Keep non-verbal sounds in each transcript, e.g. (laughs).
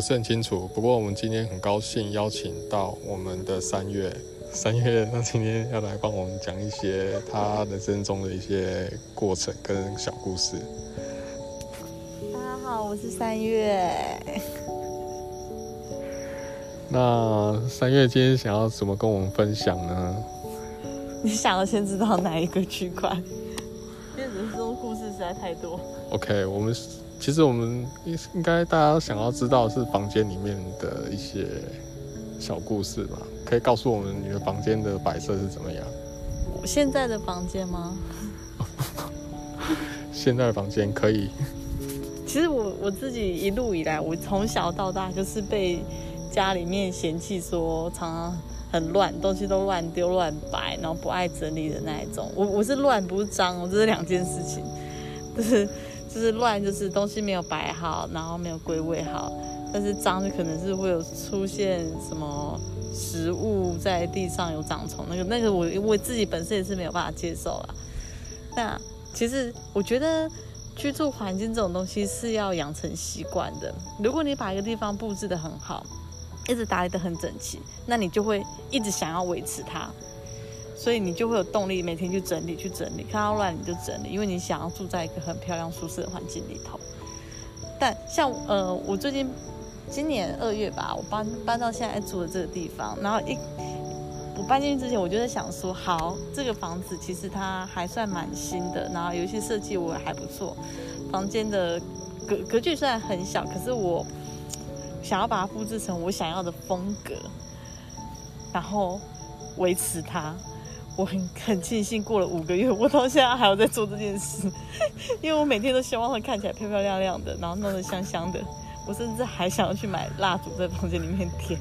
不是很清楚。不过我们今天很高兴邀请到我们的三月，三月他今天要来帮我们讲一些他人生中的一些过程跟小故事。大家好，我是三月。那三月今天想要怎么跟我们分享呢？你想要先知道哪一个区块？因为人生故事实在太多。OK，我们其实我们应应该大家想要知道的是房间里面的一些小故事吧？可以告诉我们你的房间的摆设是怎么样？我现在的房间吗？(laughs) 现在的房间可以，其实我我自己一路以来，我从小到大就是被家里面嫌弃说常常很乱，东西都乱丢乱摆，然后不爱整理的那一种。我我是乱不是脏，这是两件事情。就是就是乱，就是东西没有摆好，然后没有归位好。但是脏就可能是会有出现什么食物在地上有长虫，那个那个我我自己本身也是没有办法接受啦。那其实我觉得居住环境这种东西是要养成习惯的。如果你把一个地方布置得很好，一直打理得很整齐，那你就会一直想要维持它，所以你就会有动力每天去整理去整理，看到乱你就整理，因为你想要住在一个很漂亮舒适的环境里头。但像呃，我最近今年二月吧，我搬搬到现在住的这个地方，然后一我搬进去之前，我就在想说，好，这个房子其实它还算蛮新的，然后有一些设计我还不错，房间的格格局虽然很小，可是我想要把它布置成我想要的风格，然后维持它。我很很庆幸，过了五个月，我到现在还有在做这件事，(laughs) 因为我每天都希望它看起来漂漂亮亮的，然后弄得香香的。我甚至还想要去买蜡烛在房间里面点。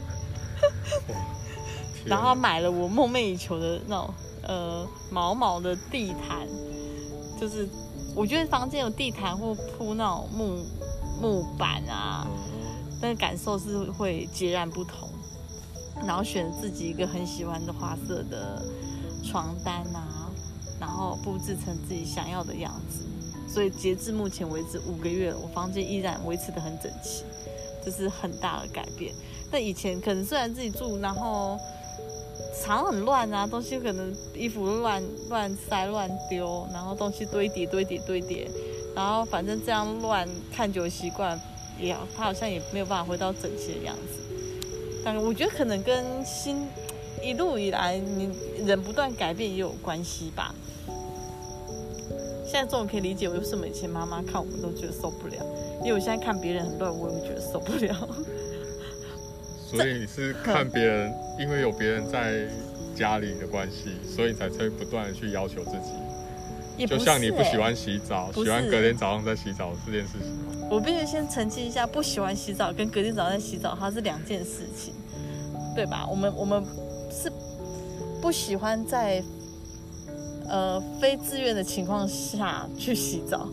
(laughs) 然后买了我梦寐以求的那种呃毛毛的地毯，就是我觉得房间有地毯或铺那种木木板啊，那个感受是会截然不同。然后选自己一个很喜欢的花色的床单啊，然后布置成自己想要的样子。所以截至目前为止五个月，我房间依然维持得很整齐，这是很大的改变。但以前可能虽然自己住，然后床很乱啊，东西可能衣服乱乱塞乱丢，然后东西堆叠堆叠堆叠，然后反正这样乱看久了习惯，也他好像也没有办法回到整齐的样子。但我觉得可能跟新一路以来你人不断改变也有关系吧。现在终于可以理解为什么以前妈妈看我们都觉得受不了，因为我现在看别人很乱，我也会觉得受不了。所以你是看别人，因为有别人在家里的关系，所以才会不断的去要求自己。就是像你不喜欸欢洗澡，喜欢隔天早上再洗澡这件事情吗？我必须先澄清一下，不喜欢洗澡跟隔天早上洗澡它是两件事情，对吧？我们我们是不喜欢在呃非自愿的情况下去洗澡，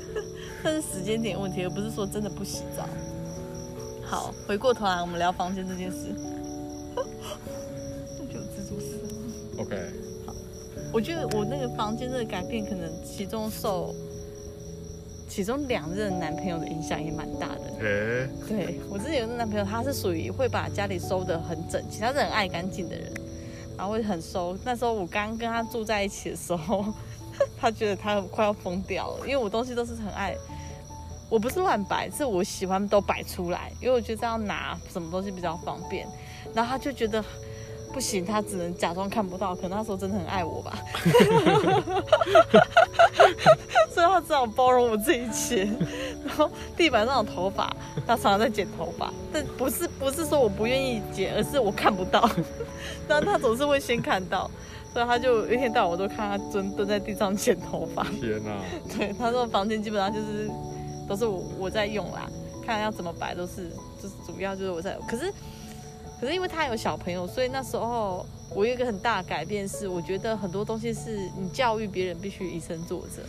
(laughs) 但是时间点问题，而不是说真的不洗澡。好，回过头来我们聊房间这件事。(laughs) 就有蜘蛛丝。OK，好我觉得我那个房间的改变，可能其中受其中两任男朋友的影响也蛮大的。诶、对我之前有个男朋友，他是属于会把家里收得很整齐，他是很爱干净的人，然后会很收。那时候我刚跟他住在一起的时候，(laughs) 他觉得他快要疯掉了，因为我东西都是很爱，我不是乱摆，是我喜欢都摆出来，因为我觉得这样拿什么东西比较方便。然后他就觉得不行，他只能假装看不到，可能那时候真的很爱我吧，(laughs) 所以他只好包容我这一切。然后地板上有头发，(laughs) 他常常在剪头发，但不是不是说我不愿意剪，而是我看不到，(laughs) 但他总是会先看到，所以他就一天到晚我都看他蹲蹲在地上剪头发。天哪、(laughs) 对，他说房间基本上就是都是我我在用啦，看要怎么摆都是就是主要就是我在，可是可是因为他有小朋友，所以那时候我有一个很大的改变是，我觉得很多东西是你教育别人必须以身作则。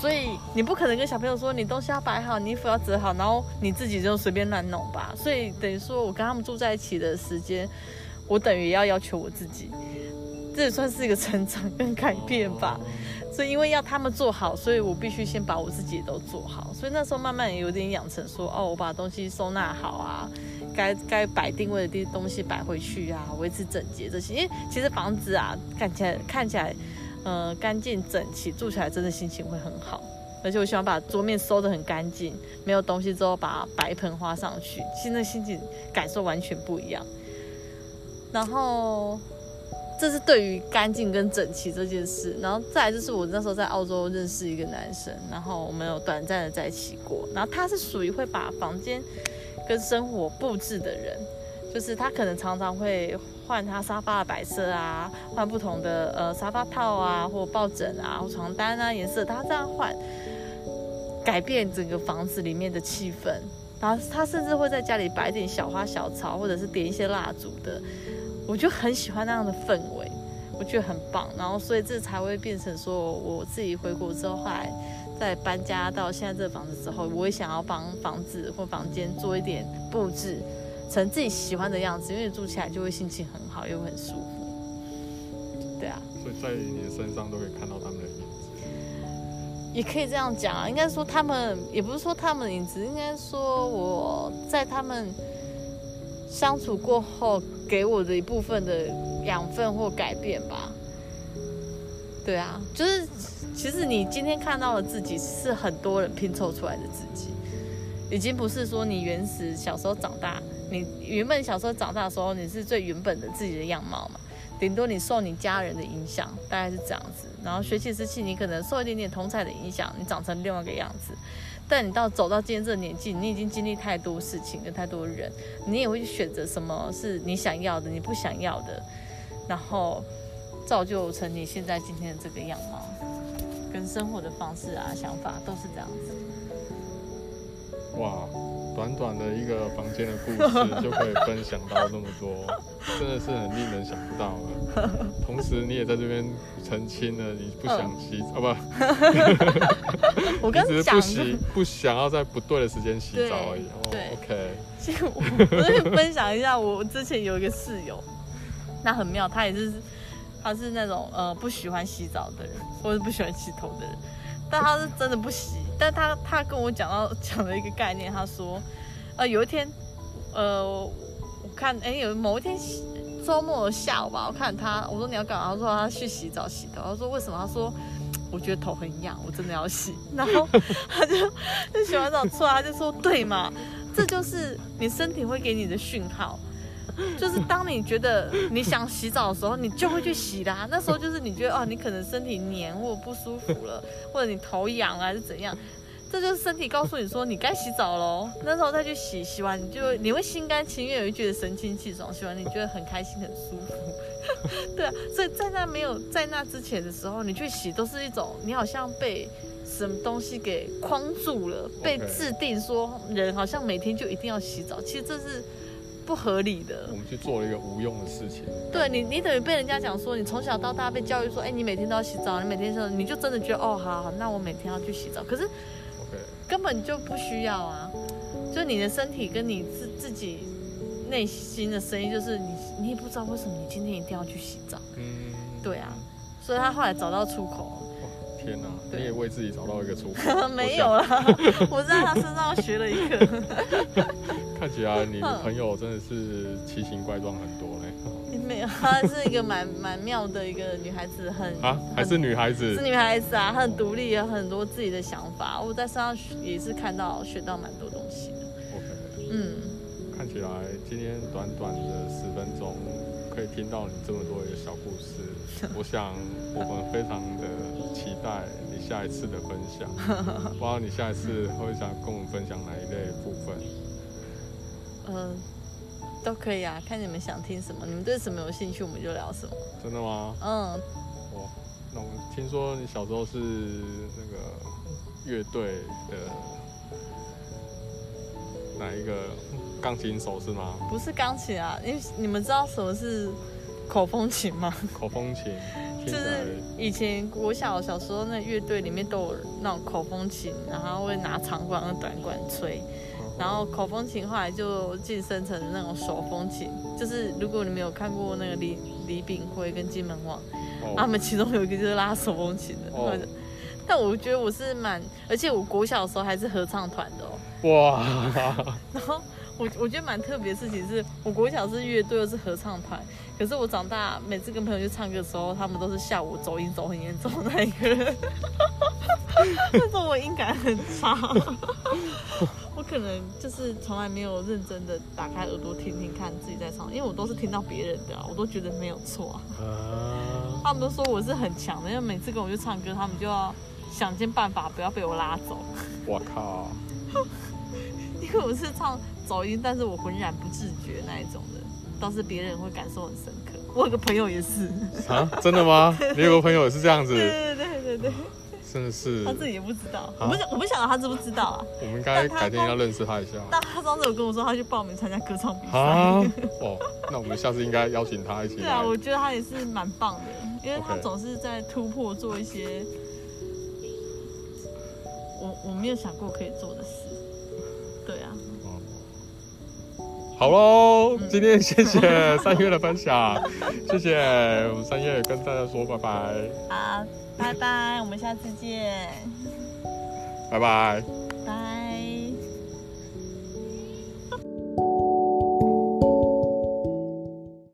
所以你不可能跟小朋友说你东西要摆好，你衣服要折好，然后你自己就随便乱弄吧。所以等于说我跟他们住在一起的时间，我等于要要求我自己，这也算是一个成长跟改变吧。所以因为要他们做好，所以我必须先把我自己都做好。所以那时候慢慢也有点养成说，哦，我把东西收纳好啊，该该摆定位的地东西摆回去啊，维持整洁这些。因为其实房子啊，看起来看起来，呃，干净整齐，住起来真的心情会很好。而且我喜欢把桌面收得很干净，没有东西之后把白盆花上去，现在心情感受完全不一样。然后。这是对于干净跟整齐这件事，然后再来就是我那时候在澳洲认识一个男生，然后我们有短暂的在一起过，然后他是属于会把房间跟生活布置的人，就是他可能常常会换他沙发的摆设啊，换不同的呃沙发套啊，或抱枕啊，或床单啊颜色，他这样换，改变整个房子里面的气氛，然后他甚至会在家里摆点小花小草，或者是点一些蜡烛的。我就很喜欢那样的氛围，我觉得很棒，然后所以这才会变成说，我自己回国之后，后来在搬家到现在这个房子之后，我也想要帮房子或房间做一点布置，成自己喜欢的样子，因为住起来就会心情很好，又很舒服。对啊，所以在你的身上都可以看到他们的影子，也可以这样讲啊，应该说他们也不是说他们的影子，应该说我在他们。相处过后，给我的一部分的养分或改变吧。对啊，就是其实你今天看到的自己，是很多人拼凑出来的自己，已经不是说你原始小时候长大，你原本小时候长大的时候，你是最原本的自己的样貌嘛。顶多你受你家人的影响，大概是这样子。然后学习时期，你可能受一点点同彩的影响，你长成另外一个样子。但你到走到今天这个年纪，你已经经历太多事情跟太多人，你也会去选择什么是你想要的，你不想要的，然后造就成你现在今天的这个样貌，跟生活的方式啊、想法都是这样子。哇，短短的一个房间的故事就可以分享到那么多，(laughs) 真的是很令人想不到的。同时，你也在这边澄清了你不想洗澡，不，(laughs) 我刚只是不洗，(laughs) 不想要在不对的时间洗澡而已。对，OK。其实我我分享一下，我之前有一个室友，那很妙，他也是，他是那种呃不喜欢洗澡的人，或者不喜欢洗头的人，但他是真的不洗。但他他跟我讲到讲了一个概念，他说，呃，有一天，呃，我看哎有某一天周末下午吧，我看他，我说你要干嘛？他说他去洗澡洗头。他说为什么？他说我觉得头很痒，我真的要洗。(laughs) 然后他就 (laughs) 就洗完澡出来，他就说对嘛，这就是你身体会给你的讯号。(laughs) 就是当你觉得你想洗澡的时候，你就会去洗啦。那时候就是你觉得哦，你可能身体黏或不舒服了，或者你头痒还是怎样，这就是身体告诉你说你该洗澡喽。那时候再去洗，洗完你就你会心甘情愿，会觉得神清气爽，洗完你觉得很开心很舒服。(laughs) 对啊，所以在那没有在那之前的时候，你去洗都是一种你好像被什么东西给框住了，被制定说人好像每天就一定要洗澡。其实这是。不合理的，我们去做了一个无用的事情。对你，你等于被人家讲说，你从小到大被教育说，哎，你每天都要洗澡，你每天说，你就真的觉得，哦，好，好，那我每天要去洗澡。可是，OK，根本就不需要啊。就你的身体跟你自自己内心的声音，就是你，你也不知道为什么你今天一定要去洗澡。嗯，对啊，所以他后来找到出口。天哪，你也为自己找到一个出口？(laughs) 没有啦，(laughs) 我在他身上学了一个。(laughs) 看起来你的朋友真的是奇形怪状很多嘞。没有，她是一个蛮蛮妙的一个女孩子，很啊，还是女孩子，是女孩子啊，很独立，有很多自己的想法。我在身上也是看到学到蛮多东西的。OK，嗯，看起来今天短短的十分钟可以听到你这么多的小故事，(laughs) 我想我们非常的期待你下一次的分享。不知道你下一次会想跟我们分享哪一类部分？嗯，都可以啊，看你们想听什么，你们对什么有兴趣，我们就聊什么。真的吗？嗯。哦，那我听说你小时候是那个乐队的哪一个钢琴手是吗？不是钢琴啊，因为你们知道什么是口风琴吗？口风琴 (laughs) 就是以前我小小时候那乐队里面都有那种口风琴，然后会拿长管和短管吹。然后口风琴后来就晋升成那种手风琴，就是如果你没有看过那个李李炳辉跟金门旺，哦他们其中有一个就是拉手风琴的。哦但我觉得我是蛮，而且我国小的时候还是合唱团的哦。哇，(laughs) 然后我我觉得蛮特别的事情是，我国小是乐队又是合唱团，可是我长大每次跟朋友去唱歌的时候，他们都是下午走音走很严重的那一个人，(laughs) 但是我音感很差，(laughs) 我可能就是从来没有认真的打开耳朵听听看自己在唱，因为我都是听到别人的啊、我都觉得没有错啊。啊，(laughs) 他们都说我是很强的，因为每次跟我去唱歌，他们就要想尽办法不要被我拉走。我靠，因为我是唱走音，但是我浑然不自觉那一种的，倒是别人会感受很深刻。我有个朋友也是，啊，真的吗？(laughs) 你有个朋友也是这样子，对对对对对，真的是他，自己也不知道，啊我不晓我不晓得他知不知道啊。我们应该改天要认识他一下但他上次有跟我说，他去报名参加歌唱比啊赛。。哦，那我们下次应该邀请他一起来对啊，。我觉得他也是蛮棒的，因为他总是在突破做一些我我没有想过可以做的事。好喽，今天谢谢三月的分享，谢谢我们三月跟大家说拜拜，好，拜拜，我们下次见。拜拜。